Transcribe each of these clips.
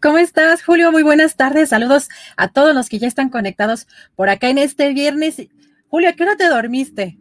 ¿Cómo estás, Julio? Muy buenas tardes. Saludos a todos los que ya están conectados por acá en este viernes. Julio, ¿a qué hora te dormiste?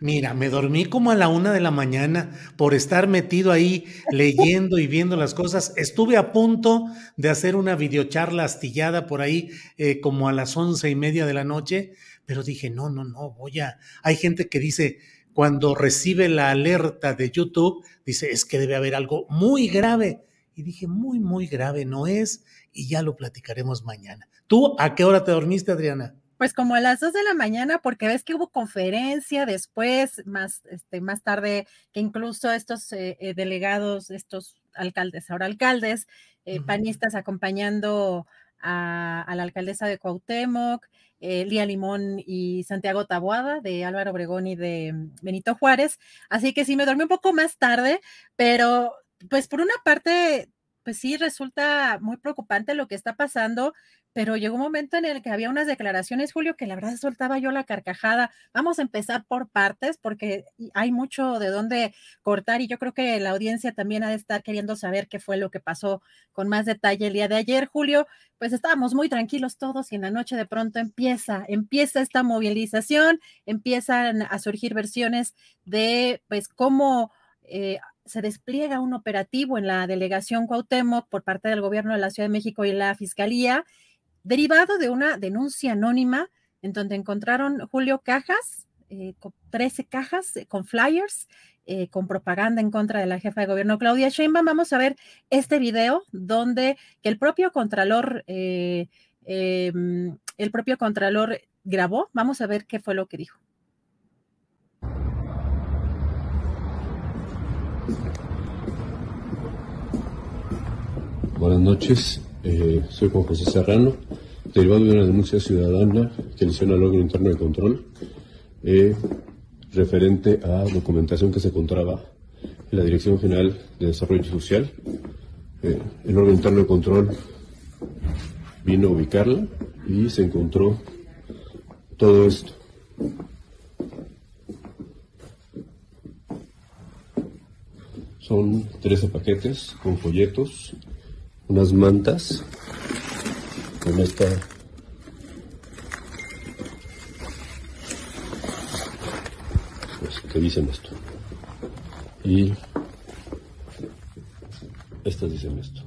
Mira, me dormí como a la una de la mañana por estar metido ahí leyendo y viendo las cosas. Estuve a punto de hacer una videocharla astillada por ahí eh, como a las once y media de la noche, pero dije, no, no, no, voy a... Hay gente que dice, cuando recibe la alerta de YouTube, dice, es que debe haber algo muy grave y dije, muy, muy grave no es, y ya lo platicaremos mañana. ¿Tú a qué hora te dormiste, Adriana? Pues como a las dos de la mañana, porque ves que hubo conferencia después, más, este, más tarde, que incluso estos eh, eh, delegados, estos alcaldes, ahora alcaldes, eh, panistas acompañando a, a, la alcaldesa de Cuauhtémoc, eh, Lía Limón y Santiago Taboada, de Álvaro Obregón y de mm, Benito Juárez. Así que sí, me dormí un poco más tarde, pero pues por una parte, pues sí, resulta muy preocupante lo que está pasando, pero llegó un momento en el que había unas declaraciones, Julio, que la verdad soltaba yo la carcajada. Vamos a empezar por partes porque hay mucho de dónde cortar y yo creo que la audiencia también ha de estar queriendo saber qué fue lo que pasó con más detalle el día de ayer, Julio. Pues estábamos muy tranquilos todos y en la noche de pronto empieza, empieza esta movilización, empiezan a surgir versiones de pues cómo... Eh, se despliega un operativo en la delegación Cuauhtémoc por parte del gobierno de la Ciudad de México y la Fiscalía, derivado de una denuncia anónima en donde encontraron Julio cajas, eh, 13 cajas eh, con flyers, eh, con propaganda en contra de la jefa de gobierno Claudia Sheinbaum. Vamos a ver este video donde que el propio contralor, eh, em, el propio contralor grabó. Vamos a ver qué fue lo que dijo. Buenas noches, eh, soy Juan José Serrano, derivado de una denuncia ciudadana que inició en el órgano interno de control eh, referente a documentación que se encontraba en la Dirección General de Desarrollo Social. Eh, el órgano interno de control vino a ubicarla y se encontró todo esto. Son 13 paquetes con folletos unas mantas con esta pues, que dicen esto. Y estas dicen esto.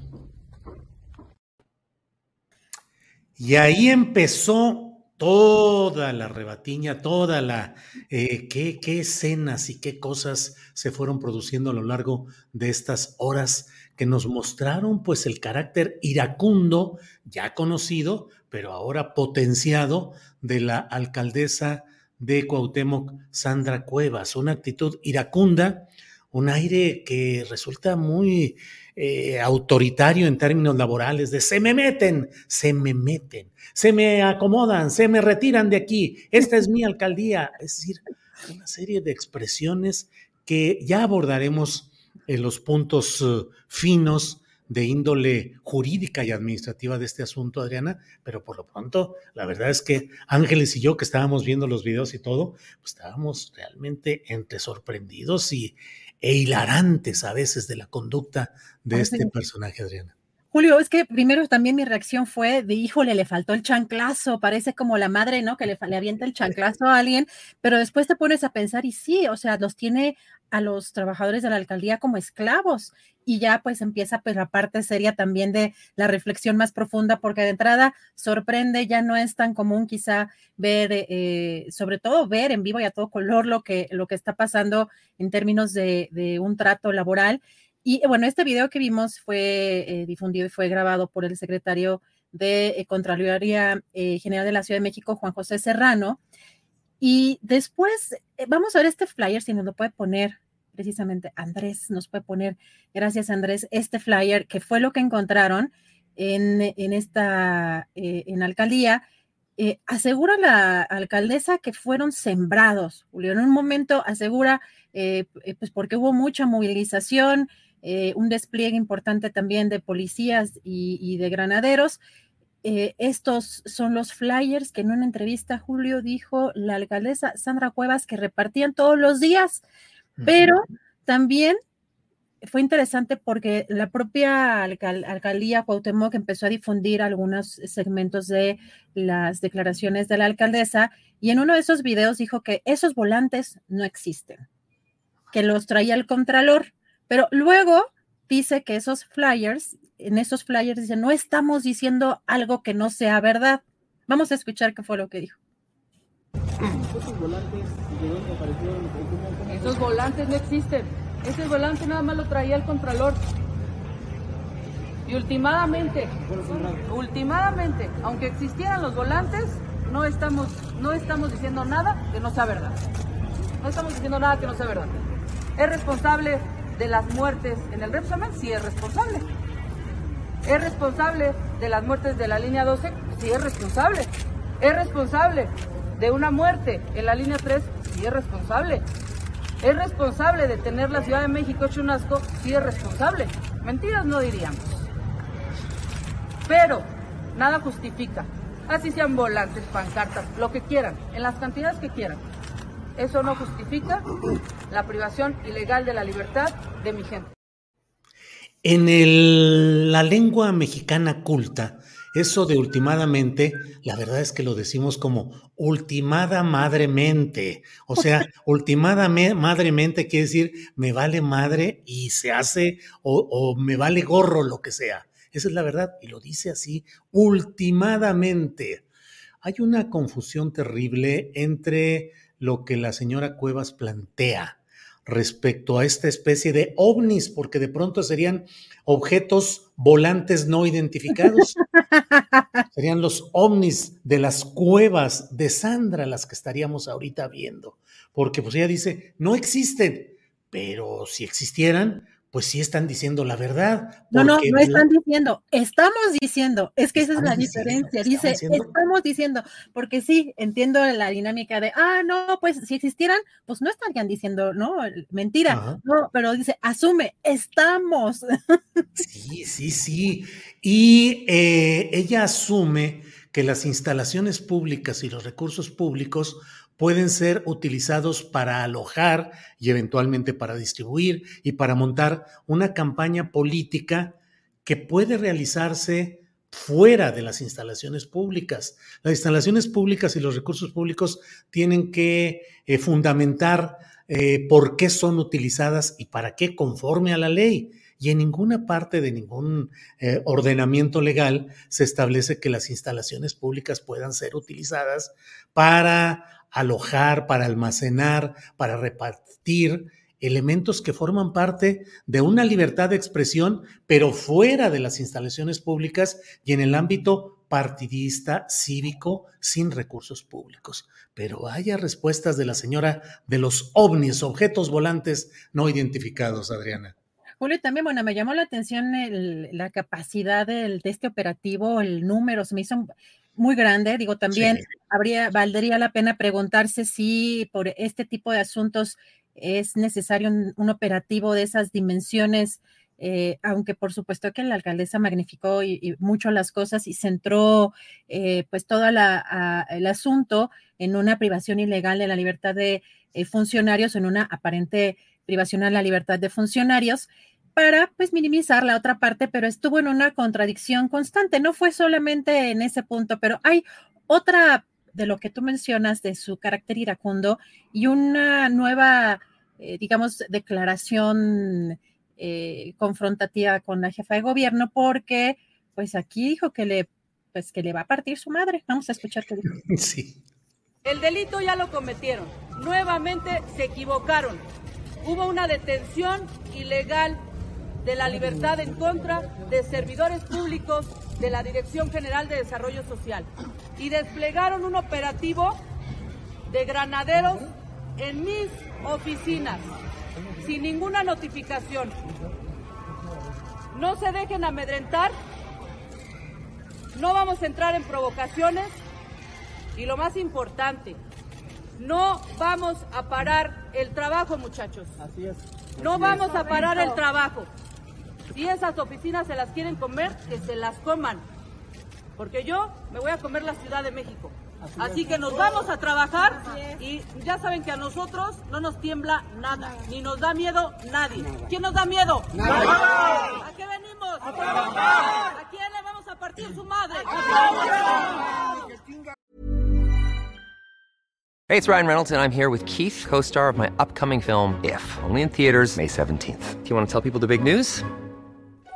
Y ahí empezó toda la rebatiña, toda la, eh, qué, qué escenas y qué cosas se fueron produciendo a lo largo de estas horas que nos mostraron pues el carácter iracundo, ya conocido, pero ahora potenciado, de la alcaldesa de Cuauhtémoc, Sandra Cuevas. Una actitud iracunda, un aire que resulta muy eh, autoritario en términos laborales, de se me meten, se me meten, se me acomodan, se me retiran de aquí, esta es mi alcaldía. Es decir, una serie de expresiones que ya abordaremos en los puntos uh, finos de índole jurídica y administrativa de este asunto, Adriana, pero por lo pronto, la verdad es que Ángeles y yo, que estábamos viendo los videos y todo, pues estábamos realmente entre sorprendidos y e hilarantes a veces de la conducta de este personaje, Adriana. Julio, es que primero también mi reacción fue de, híjole, le faltó el chanclazo, parece como la madre, ¿no? Que le, le avienta el chanclazo a alguien, pero después te pones a pensar y sí, o sea, los tiene a los trabajadores de la alcaldía como esclavos y ya pues empieza pues la parte seria también de la reflexión más profunda porque de entrada sorprende, ya no es tan común quizá ver, eh, sobre todo ver en vivo y a todo color lo que, lo que está pasando en términos de, de un trato laboral y bueno, este video que vimos fue eh, difundido y fue grabado por el secretario de eh, Contraloría eh, General de la Ciudad de México, Juan José Serrano. Y después vamos a ver este flyer, si nos lo puede poner precisamente Andrés, nos puede poner, gracias Andrés, este flyer que fue lo que encontraron en, en esta, en alcaldía. asegura la alcaldesa que fueron sembrados, Julio. En un momento asegura, pues porque hubo mucha movilización, eh, un despliegue importante también de policías y, de granaderos. Eh, estos son los flyers que en una entrevista Julio dijo la alcaldesa Sandra Cuevas que repartían todos los días, pero también fue interesante porque la propia alcaldía Cuauhtémoc empezó a difundir algunos segmentos de las declaraciones de la alcaldesa y en uno de esos videos dijo que esos volantes no existen, que los traía el contralor pero luego dice que esos flyers, en esos flyers dice, no estamos diciendo algo que no sea verdad. Vamos a escuchar qué fue lo que dijo. ¿Esos volantes no existen. Ese volante nada más lo traía el Contralor. Y últimamente, últimamente, aunque existieran los volantes, no estamos, no estamos diciendo nada que no sea verdad. No estamos diciendo nada que no sea verdad. Es responsable de las muertes en el Repsamen? Sí es responsable. ¿Es responsable de las muertes de la línea 12? Sí es responsable. ¿Es responsable de una muerte en la línea 3? Sí es responsable. ¿Es responsable de tener la Ciudad de México hecho un asco? Sí es responsable. Mentiras no diríamos. Pero nada justifica. Así sean volantes, pancartas, lo que quieran, en las cantidades que quieran eso no justifica la privación ilegal de la libertad de mi gente. En la lengua mexicana culta, eso de ultimadamente, la verdad es que lo decimos como ultimada madremente. O sea, ultimada madremente quiere decir me vale madre y se hace o, o me vale gorro lo que sea. Esa es la verdad y lo dice así, ultimadamente. Hay una confusión terrible entre lo que la señora Cuevas plantea respecto a esta especie de ovnis, porque de pronto serían objetos volantes no identificados. serían los ovnis de las cuevas de Sandra las que estaríamos ahorita viendo, porque pues ella dice, no existen, pero si existieran, pues sí están diciendo la verdad. No, no, no están diciendo, estamos diciendo, es que esa es la diferencia, dice, estamos diciendo, porque sí, entiendo la dinámica de, ah, no, pues si existieran, pues no estarían diciendo, no, mentira, no, pero dice, asume, estamos. Sí, sí, sí, y eh, ella asume que las instalaciones públicas y los recursos públicos pueden ser utilizados para alojar y eventualmente para distribuir y para montar una campaña política que puede realizarse fuera de las instalaciones públicas. Las instalaciones públicas y los recursos públicos tienen que eh, fundamentar eh, por qué son utilizadas y para qué conforme a la ley. Y en ninguna parte de ningún eh, ordenamiento legal se establece que las instalaciones públicas puedan ser utilizadas para alojar, para almacenar, para repartir elementos que forman parte de una libertad de expresión, pero fuera de las instalaciones públicas y en el ámbito partidista, cívico, sin recursos públicos. Pero haya respuestas de la señora de los ovnis, objetos volantes no identificados, Adriana. Julio, también, bueno, me llamó la atención la capacidad del, de este operativo, el número, se me hizo muy grande. Digo, también habría, valdría la pena preguntarse si por este tipo de asuntos es necesario un, operativo de esas dimensiones, eh, aunque por supuesto que la alcaldesa magnificó y, mucho las cosas y centró eh, pues todo el asunto en una privación ilegal de la libertad de eh, funcionarios, en una aparente privación a la libertad de funcionarios para pues minimizar la otra parte, pero estuvo en una contradicción constante. No fue solamente en ese punto, pero hay otra de lo que tú mencionas de su carácter iracundo y una nueva, eh, digamos, declaración eh, confrontativa con la jefa de gobierno, porque pues aquí dijo que le, pues que le va a partir su madre. Vamos a escuchar qué dijo. Sí. El delito ya lo cometieron. Nuevamente se equivocaron. Hubo una detención ilegal de la libertad en contra de servidores públicos de la Dirección General de Desarrollo Social y desplegaron un operativo de granaderos en mis oficinas sin ninguna notificación. No se dejen amedrentar, no vamos a entrar en provocaciones y lo más importante, no vamos a parar el trabajo, muchachos. Así es. No vamos a parar el trabajo. Si esas oficinas se las quieren comer, que se las coman. Porque yo me voy a comer la Ciudad de México. Así, que nos vamos a trabajar y ya saben que a nosotros no nos tiembla nada, ni nos da miedo nadie. ¿Quién nos da miedo? ¿A qué venimos? A trabajar. ¿A quién le vamos a partir su madre? Hey, it's Ryan Reynolds, and I'm here with Keith, co star of my upcoming film, If, only in theaters, May 17th. Do you want to tell people the big news?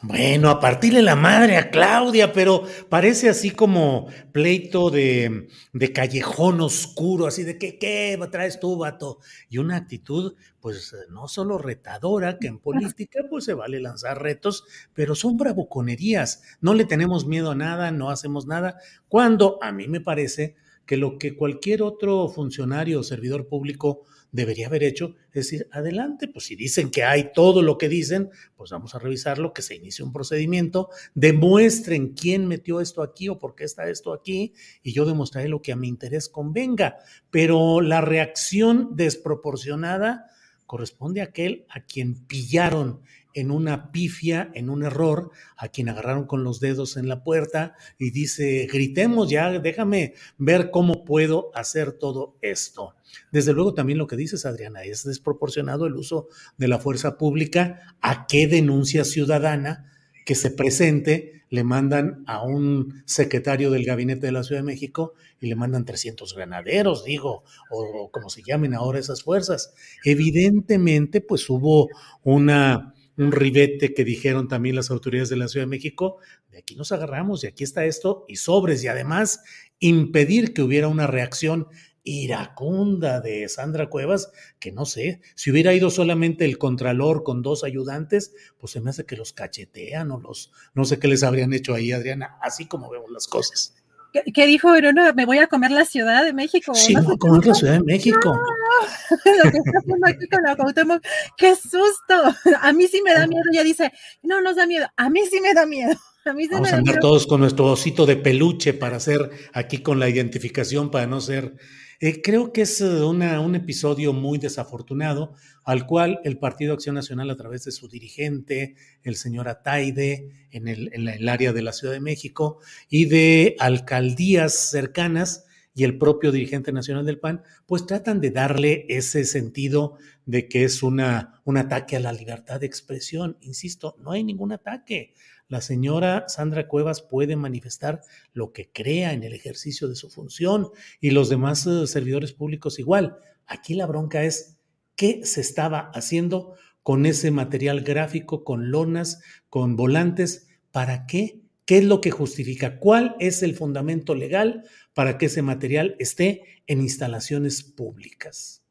Bueno, a partirle la madre a Claudia, pero parece así como pleito de, de callejón oscuro, así de que, ¿qué traes tú, vato? Y una actitud, pues, no solo retadora, que en política, pues, se vale lanzar retos, pero son bravuconerías. No le tenemos miedo a nada, no hacemos nada, cuando a mí me parece que lo que cualquier otro funcionario o servidor público debería haber hecho es decir, adelante, pues si dicen que hay todo lo que dicen, pues vamos a revisarlo, que se inicie un procedimiento, demuestren quién metió esto aquí o por qué está esto aquí, y yo demostraré lo que a mi interés convenga. Pero la reacción desproporcionada corresponde a aquel a quien pillaron en una pifia, en un error, a quien agarraron con los dedos en la puerta y dice, gritemos ya, déjame ver cómo puedo hacer todo esto. Desde luego también lo que dices, Adriana, es desproporcionado el uso de la fuerza pública. ¿A qué denuncia ciudadana que se presente? Le mandan a un secretario del gabinete de la Ciudad de México y le mandan 300 granaderos, digo, o, como se llamen ahora esas fuerzas. Evidentemente, pues hubo una un ribete que dijeron también las autoridades de la Ciudad de México, de aquí nos agarramos y aquí está esto y sobres y además impedir que hubiera una reacción iracunda de Sandra Cuevas, que no sé, si hubiera ido solamente el contralor con dos ayudantes, pues se me hace que los cachetean o los, no sé qué les habrían hecho ahí, Adriana, así como vemos las cosas. ¿Qué, dijo Verona? Me voy a comer la Ciudad de México. Sí, me voy a comer la Ciudad de México. Lo que está haciendo aquí con la Cuauhtémoc, qué susto. A mí sí me da miedo. Ya dice, no nos da miedo. A mí sí me da miedo. A mí sí Vamos me a andar miedo. todos con nuestro osito de peluche para hacer aquí con la identificación, para no ser eh, creo que es eh, una, un episodio muy desafortunado al cual el Partido Acción Nacional a través de su dirigente, el señor Ataide, en el, en el área de la Ciudad de México y de alcaldías cercanas, y el propio dirigente nacional del PAN, pues tratan de darle ese sentido de que es una, un ataque a la libertad de expresión. Insisto, no hay ningún ataque. La señora Sandra Cuevas puede manifestar lo que crea en el ejercicio de su función y los demás uh, servidores públicos igual. Aquí la bronca es qué se estaba haciendo con ese material gráfico, con lonas, con volantes. ¿Para qué? ¿Qué es lo que justifica? ¿Cuál es el fundamento legal para que ese material esté en instalaciones públicas?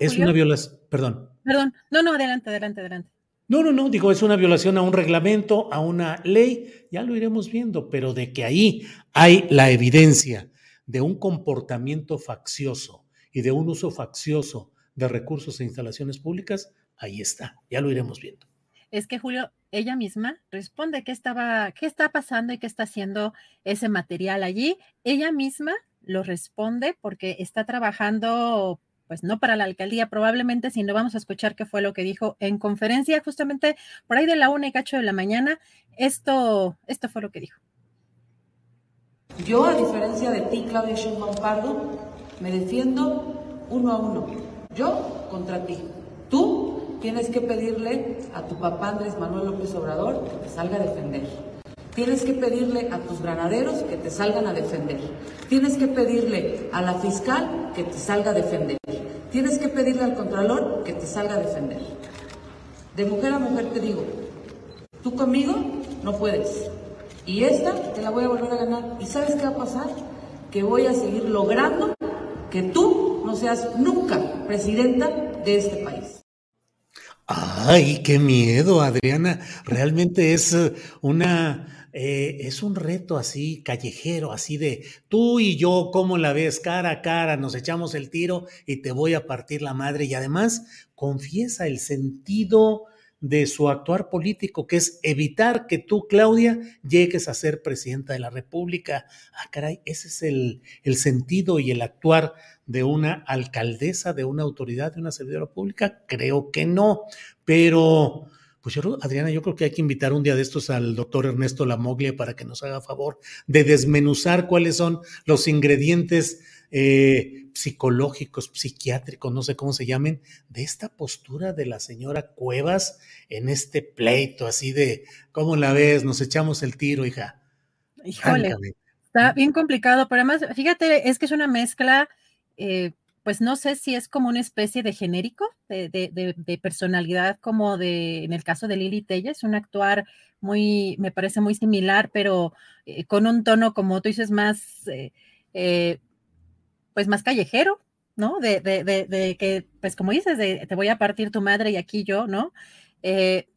es una violación, perdón. Perdón, no, no, adelante, adelante, adelante. No, no, no, digo, es una violación a un reglamento, a una ley, ya lo iremos viendo, pero de que ahí hay la evidencia de un comportamiento faccioso y de un uso faccioso de recursos e instalaciones públicas, ahí está, ya lo iremos viendo. Es que Julio, ella misma responde qué estaba, qué está pasando y qué está haciendo ese material allí. Ella misma lo responde porque está trabajando pues no para la alcaldía probablemente, sino vamos a escuchar qué fue lo que dijo en conferencia justamente por ahí de la una y cacho de la mañana. Esto, esto fue lo que dijo. Yo, a diferencia de ti, Claudia Sheinbaum Pardo, me defiendo uno a uno. Yo contra ti. Tú tienes que pedirle a tu papá Andrés Manuel López Obrador que te salga a defender. Tienes que pedirle a tus granaderos que te salgan a defender. Tienes que pedirle a la fiscal que te salga a defender. Tienes que pedirle al contralor que te salga a defender. De mujer a mujer te digo, tú conmigo no puedes. Y esta te la voy a volver a ganar. ¿Y sabes qué va a pasar? Que voy a seguir logrando que tú no seas nunca presidenta de este país. Ay, qué miedo, Adriana. Realmente es eh, una eh, es un reto así callejero, así de tú y yo, ¿cómo la ves? Cara a cara, nos echamos el tiro y te voy a partir la madre. Y además confiesa el sentido de su actuar político, que es evitar que tú, Claudia, llegues a ser presidenta de la República. Ah, caray, ese es el, el sentido y el actuar de una alcaldesa, de una autoridad, de una servidora pública. Creo que no, pero pues yo, Adriana, yo creo que hay que invitar un día de estos al doctor Ernesto Lamoglia para que nos haga favor de desmenuzar cuáles son los ingredientes eh, psicológicos, psiquiátricos, no sé cómo se llamen, de esta postura de la señora Cuevas en este pleito, así de, ¿cómo la ves? Nos echamos el tiro, hija. Híjole, está bien complicado, pero además, fíjate, es que es una mezcla eh, pues no sé si es como una especie de genérico de, personalidad, como de, en el caso de Lili Telles, un actuar muy, me parece muy similar, pero eh, con un tono, como tú dices, más, eh, pues más callejero, ¿no? De, que, pues como dices, de te voy a partir tu madre y aquí yo, ¿no?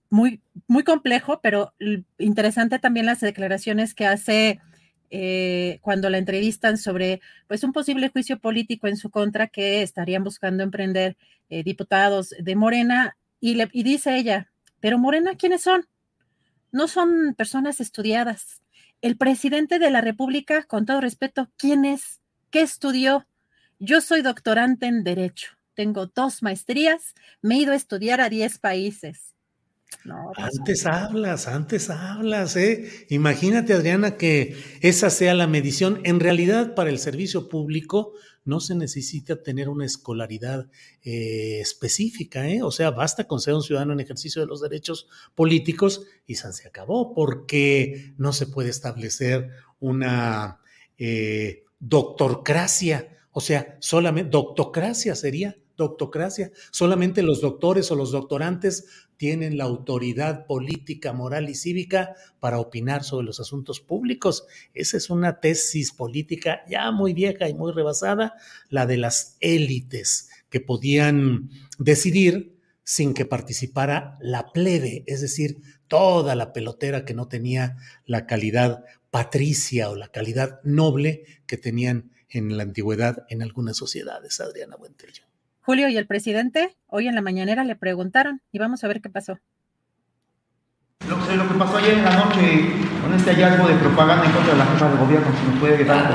muy, muy complejo, pero interesante también las declaraciones que hace eh, cuando la entrevistan sobre pues un posible juicio político en su contra que estarían buscando emprender eh, diputados de Morena y, y dice ella, pero Morena, ¿quiénes son? No son personas estudiadas. El presidente de la República, con todo respeto, ¿quién es? ¿Qué estudió? Yo soy doctorante en Derecho. Tengo dos maestrías. Me he ido a estudiar a 10 países. Pues antes hablas, antes hablas, ¿eh? Imagínate, Adriana, que esa sea la medición. En realidad, para el servicio público no se necesita tener una escolaridad eh, específica, ¿eh? O sea, basta con ser un ciudadano en ejercicio de los derechos políticos y se acabó, porque no se puede establecer una eh, doctorcracia, o sea, solamente doctocracia sería doctocracia. Solamente los doctores o los doctorantes tienen la autoridad política, moral y cívica para opinar sobre los asuntos públicos. Esa es una tesis política ya muy vieja y muy rebasada, la de las élites que podían decidir sin que participara la plebe, es decir, toda la pelotera que no tenía la calidad patricia o la calidad noble que tenían en la antigüedad en algunas sociedades, Adriana Buentello. Julio y el presidente hoy en la mañanera le preguntaron y vamos a ver qué pasó. Lo, que pasó ayer en la noche con este hallazgo de propaganda en contra de la jefa de gobierno, si nos puede dar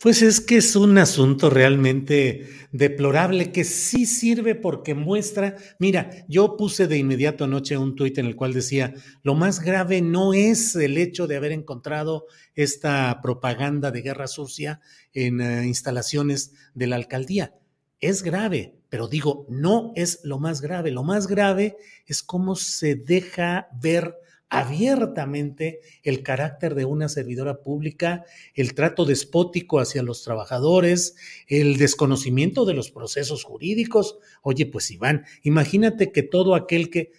Pues es que es un asunto realmente deplorable que sí sirve porque muestra, mira, yo puse de inmediato anoche un tuit en el cual decía, lo más grave no es el hecho de haber encontrado esta propaganda de guerra sucia en eh, instalaciones de la alcaldía. Es grave, pero digo, no es lo más grave. Lo más grave es cómo se deja ver abiertamente el carácter de una servidora pública, el trato despótico hacia los trabajadores, el desconocimiento de los procesos jurídicos. Oye, pues Iván, imagínate que todo aquel que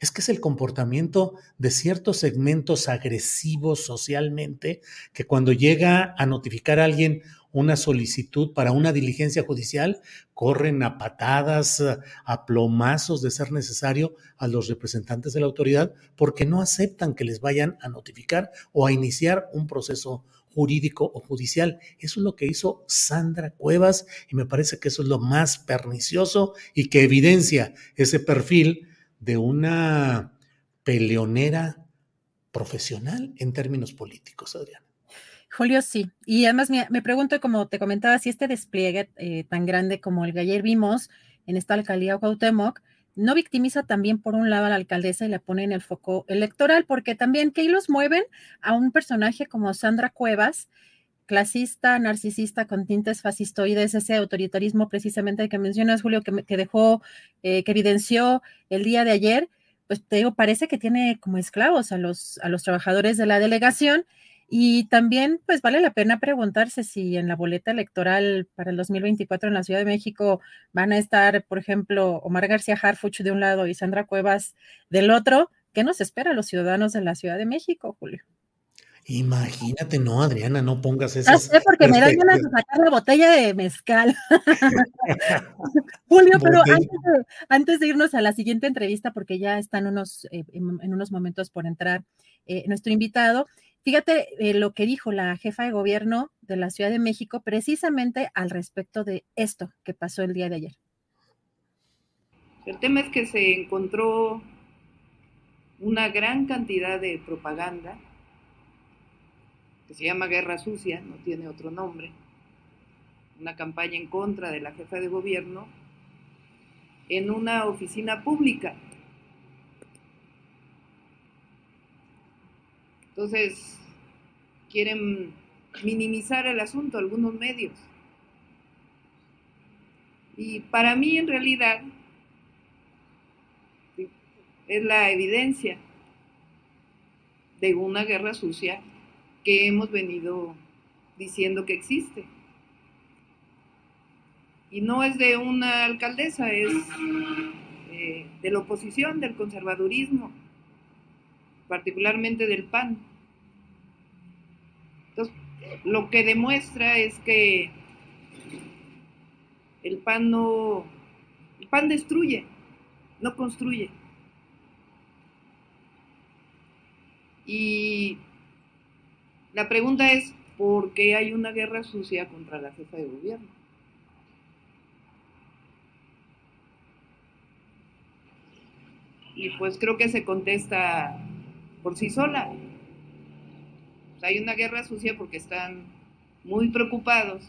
es que es el comportamiento de ciertos segmentos agresivos socialmente que cuando llega a notificar a alguien una solicitud para una diligencia judicial, corren a patadas, a plomazos de ser necesario a los representantes de la autoridad porque no aceptan que les vayan a notificar o a iniciar un proceso jurídico o judicial. Eso es lo que hizo Sandra Cuevas y me parece que eso es lo más pernicioso y que evidencia ese perfil de una peleonera profesional en términos políticos, Adriana. Julio, sí. Y además me, pregunto, como te comentaba, si este despliegue eh, tan grande como el que ayer vimos en esta alcaldía Cuauhtémoc, no victimiza también por un lado a la alcaldesa y le pone en el foco electoral, porque también que los mueven a un personaje como Sandra Cuevas, clasista, narcisista, con tintes fascistoides, ese autoritarismo precisamente que mencionas, Julio, que, que dejó, eh, que evidenció el día de ayer, pues te digo, parece que tiene como esclavos a los, a los trabajadores de la delegación. Y también, pues vale la pena preguntarse si en la boleta electoral para el 2024 en la Ciudad de México van a estar, por ejemplo, Omar García Harfuch de un lado y Sandra Cuevas del otro. ¿Qué nos espera a los ciudadanos de la Ciudad de México, Julio? Imagínate, no, Adriana, no pongas eso. No sé, porque me da ganas de sacar la botella de mezcal. Julio, pero antes de, irnos a la siguiente entrevista, porque ya están unos, eh, en, unos momentos por entrar eh, nuestro invitado, fíjate eh, lo que dijo la jefa de gobierno de la Ciudad de México precisamente al respecto de esto que pasó el día de ayer. El tema es que se encontró una gran cantidad de propaganda que se llama Guerra Sucia, no tiene otro nombre, una campaña en contra de la jefa de gobierno en una oficina pública. Entonces, quieren minimizar el asunto algunos medios. Y para mí en realidad es la evidencia de una guerra sucia que hemos venido diciendo que existe. Y no es de una alcaldesa, es eh, de la oposición, del conservadurismo, particularmente del PAN. Entonces, lo que demuestra es que el PAN no, el PAN destruye, no construye. Y la pregunta es, ¿por qué hay una guerra sucia contra la jefa de gobierno? Y pues creo que se contesta por sí sola. hay una guerra sucia porque están muy preocupados,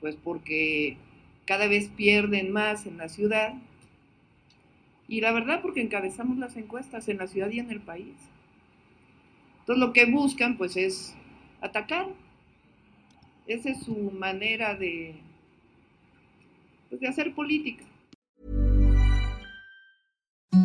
pues porque cada vez pierden más en la ciudad. Y la verdad porque encabezamos las encuestas en la ciudad y en el país. Entonces lo que buscan pues es atacar. Esa es su manera de, pues, de hacer política.